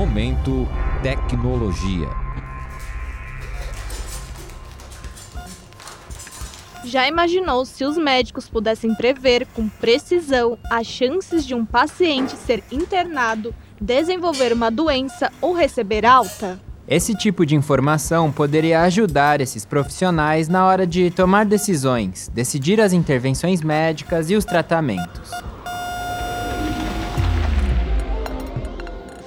Momento Tecnologia. Já imaginou se os médicos pudessem prever com precisão as chances de um paciente ser internado, desenvolver uma doença ou receber alta? Esse tipo de informação poderia ajudar esses profissionais na hora de tomar decisões, decidir as intervenções médicas e os tratamentos.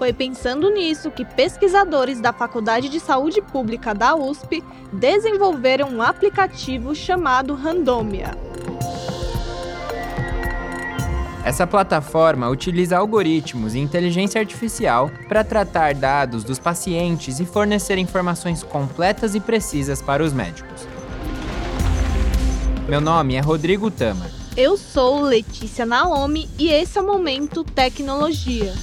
Foi pensando nisso que pesquisadores da Faculdade de Saúde Pública da USP desenvolveram um aplicativo chamado Randomia. Essa plataforma utiliza algoritmos e inteligência artificial para tratar dados dos pacientes e fornecer informações completas e precisas para os médicos. Meu nome é Rodrigo Tamar. Eu sou Letícia Naomi e esse é o Momento Tecnologia.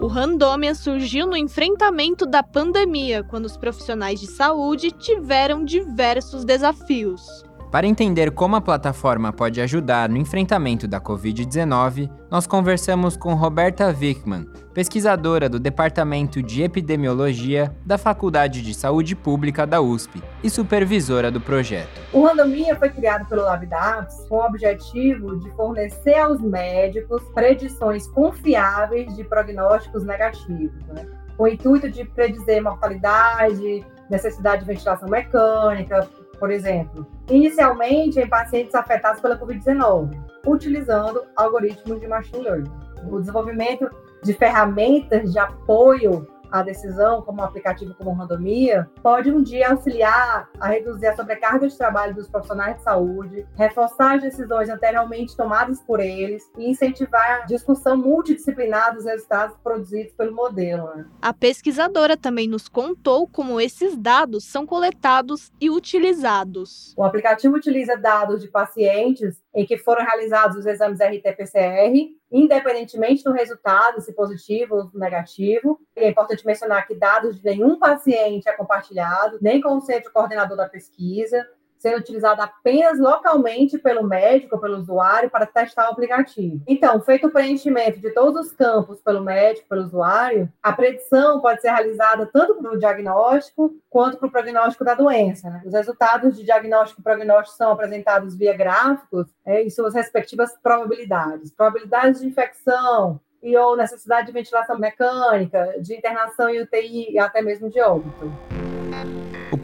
O Randômia surgiu no enfrentamento da pandemia, quando os profissionais de saúde tiveram diversos desafios. Para entender como a plataforma pode ajudar no enfrentamento da Covid-19, nós conversamos com Roberta Wickman, pesquisadora do Departamento de Epidemiologia da Faculdade de Saúde Pública da USP e supervisora do projeto. O Randomia foi criado pelo LabDAPS com o objetivo de fornecer aos médicos predições confiáveis de prognósticos negativos, né? com o intuito de predizer mortalidade, necessidade de ventilação mecânica, por exemplo, inicialmente em pacientes afetados pela Covid-19, utilizando algoritmos de machine learning. O desenvolvimento de ferramentas de apoio a decisão, como um aplicativo como Randomia, pode um dia auxiliar a reduzir a sobrecarga de trabalho dos profissionais de saúde, reforçar as decisões anteriormente tomadas por eles e incentivar a discussão multidisciplinar dos resultados produzidos pelo modelo. Né? A pesquisadora também nos contou como esses dados são coletados e utilizados. O aplicativo utiliza dados de pacientes em que foram realizados os exames RT-PCR independentemente do resultado, se positivo ou negativo. E é importante mencionar que dados de nenhum paciente é compartilhado, nem com o centro coordenador da pesquisa sendo utilizado apenas localmente pelo médico, pelo usuário, para testar o aplicativo. Então, feito o preenchimento de todos os campos pelo médico, pelo usuário, a predição pode ser realizada tanto para o diagnóstico quanto para o prognóstico da doença. Né? Os resultados de diagnóstico e prognóstico são apresentados via gráficos é, e suas respectivas probabilidades. Probabilidades de infecção, e ou necessidade de ventilação mecânica, de internação em UTI e até mesmo de óbito.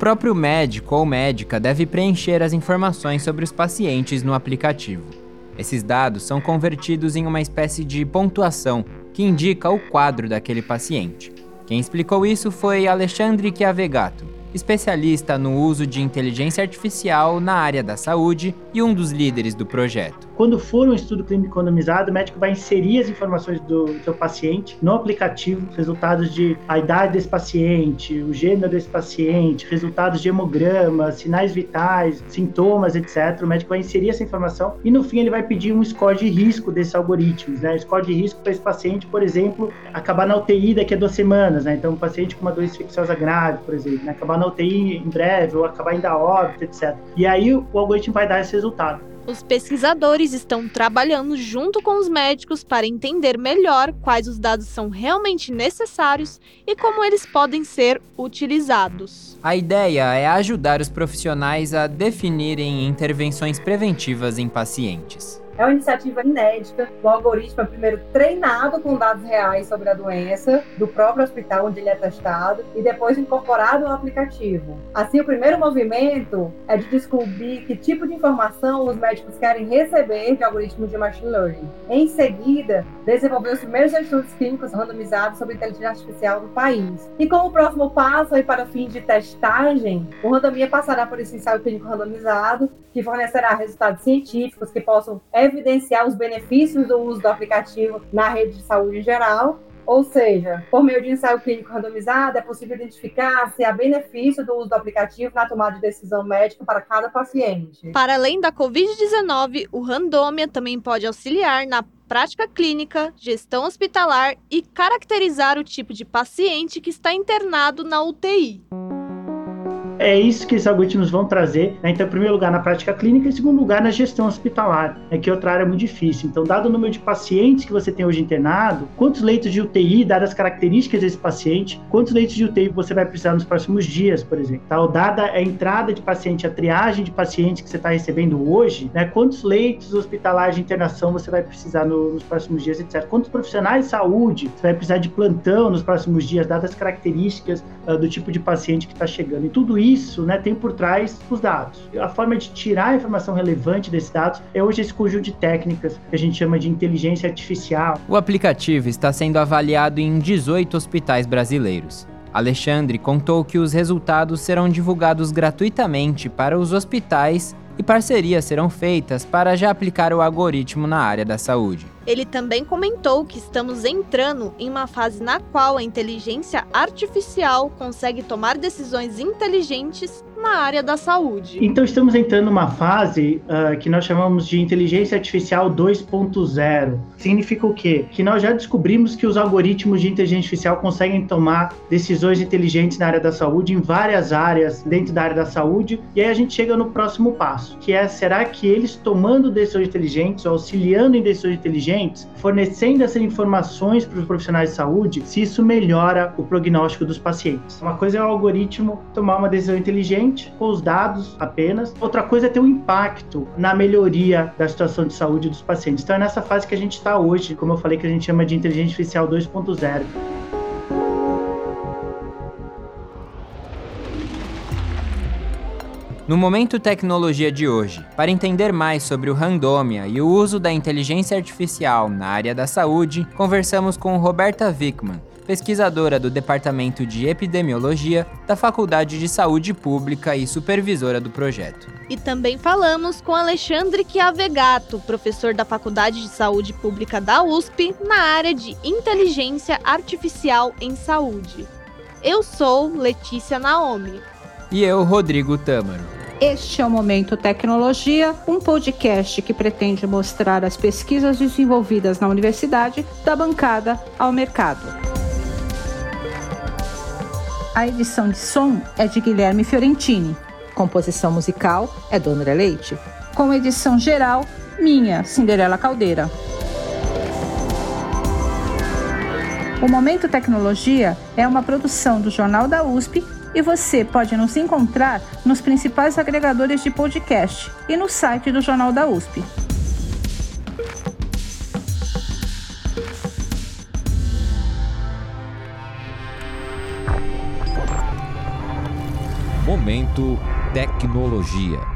O próprio médico ou médica deve preencher as informações sobre os pacientes no aplicativo. Esses dados são convertidos em uma espécie de pontuação que indica o quadro daquele paciente. Quem explicou isso foi Alexandre Chiavegato, especialista no uso de inteligência artificial na área da saúde e um dos líderes do projeto. Quando for um estudo clínico randomizado, o médico vai inserir as informações do seu paciente no aplicativo, resultados de a idade desse paciente, o gênero desse paciente, resultados de hemograma, sinais vitais, sintomas, etc. O médico vai inserir essa informação e no fim ele vai pedir um score de risco desses algoritmos, né? Score de risco para esse paciente, por exemplo, acabar na UTI daqui a duas semanas, né? Então, um paciente com uma doença infecciosa grave, por exemplo, né? acabar na UTI em breve ou acabar indo a óbito, etc. E aí o algoritmo vai dar esse resultado. Os pesquisadores estão trabalhando junto com os médicos para entender melhor quais os dados são realmente necessários e como eles podem ser utilizados. A ideia é ajudar os profissionais a definirem intervenções preventivas em pacientes. É uma iniciativa inédita. O algoritmo é primeiro treinado com dados reais sobre a doença do próprio hospital onde ele é testado e depois incorporado ao aplicativo. Assim, o primeiro movimento é de descobrir que tipo de informação os médicos querem receber de algoritmos de machine learning. Em seguida, desenvolver os primeiros estudos clínicos randomizados sobre inteligência artificial no país. E como próximo passo aí para fim de testagem, o Randomia passará por esse ensaio clínico randomizado, que fornecerá resultados científicos que possam evidenciar os benefícios do uso do aplicativo na rede de saúde em geral. Ou seja, por meio de ensaio clínico randomizado, é possível identificar se há benefício do uso do aplicativo na tomada de decisão médica para cada paciente. Para além da Covid-19, o Randomia também pode auxiliar na prática clínica, gestão hospitalar e caracterizar o tipo de paciente que está internado na UTI. É isso que esses algoritmos vão trazer. Né? Então, em primeiro lugar, na prática clínica, e em segundo lugar, na gestão hospitalar, né? que é outra área muito difícil. Então, dado o número de pacientes que você tem hoje internado, quantos leitos de UTI, dadas as características desse paciente, quantos leitos de UTI você vai precisar nos próximos dias, por exemplo. Tá? Dada a entrada de paciente, a triagem de pacientes que você está recebendo hoje, né? quantos leitos hospitalares de internação você vai precisar no, nos próximos dias, etc. Quantos profissionais de saúde você vai precisar de plantão nos próximos dias, dadas as características uh, do tipo de paciente que está chegando. E tudo isso né, tem por trás os dados. A forma de tirar a informação relevante desses dados é hoje esse conjunto de técnicas que a gente chama de inteligência artificial. O aplicativo está sendo avaliado em 18 hospitais brasileiros. Alexandre contou que os resultados serão divulgados gratuitamente para os hospitais e parcerias serão feitas para já aplicar o algoritmo na área da saúde. Ele também comentou que estamos entrando em uma fase na qual a inteligência artificial consegue tomar decisões inteligentes na área da saúde. Então estamos entrando numa fase uh, que nós chamamos de inteligência artificial 2.0. Significa o quê? Que nós já descobrimos que os algoritmos de inteligência artificial conseguem tomar decisões inteligentes na área da saúde, em várias áreas dentro da área da saúde, e aí a gente chega no próximo passo, que é será que eles tomando decisões inteligentes, auxiliando em decisões inteligentes, fornecendo essas informações para os profissionais de saúde, se isso melhora o prognóstico dos pacientes. Uma coisa é o algoritmo tomar uma decisão inteligente com os dados apenas, outra coisa é ter um impacto na melhoria da situação de saúde dos pacientes. Então é nessa fase que a gente está hoje, como eu falei que a gente chama de inteligência artificial 2.0. No Momento Tecnologia de hoje, para entender mais sobre o Randomia e o uso da inteligência artificial na área da saúde, conversamos com Roberta Wickman, pesquisadora do Departamento de Epidemiologia da Faculdade de Saúde Pública e supervisora do projeto. E também falamos com Alexandre Chiavegato, professor da Faculdade de Saúde Pública da USP, na área de Inteligência Artificial em Saúde. Eu sou Letícia Naomi. E eu, Rodrigo Tâmaro. Este é o Momento Tecnologia, um podcast que pretende mostrar as pesquisas desenvolvidas na universidade da bancada ao mercado. A edição de som é de Guilherme Fiorentini. Composição musical é do André Leite. Com edição geral, minha, Cinderela Caldeira. O Momento Tecnologia é uma produção do Jornal da USP e você pode nos encontrar nos principais agregadores de podcast e no site do Jornal da USP. Momento Tecnologia.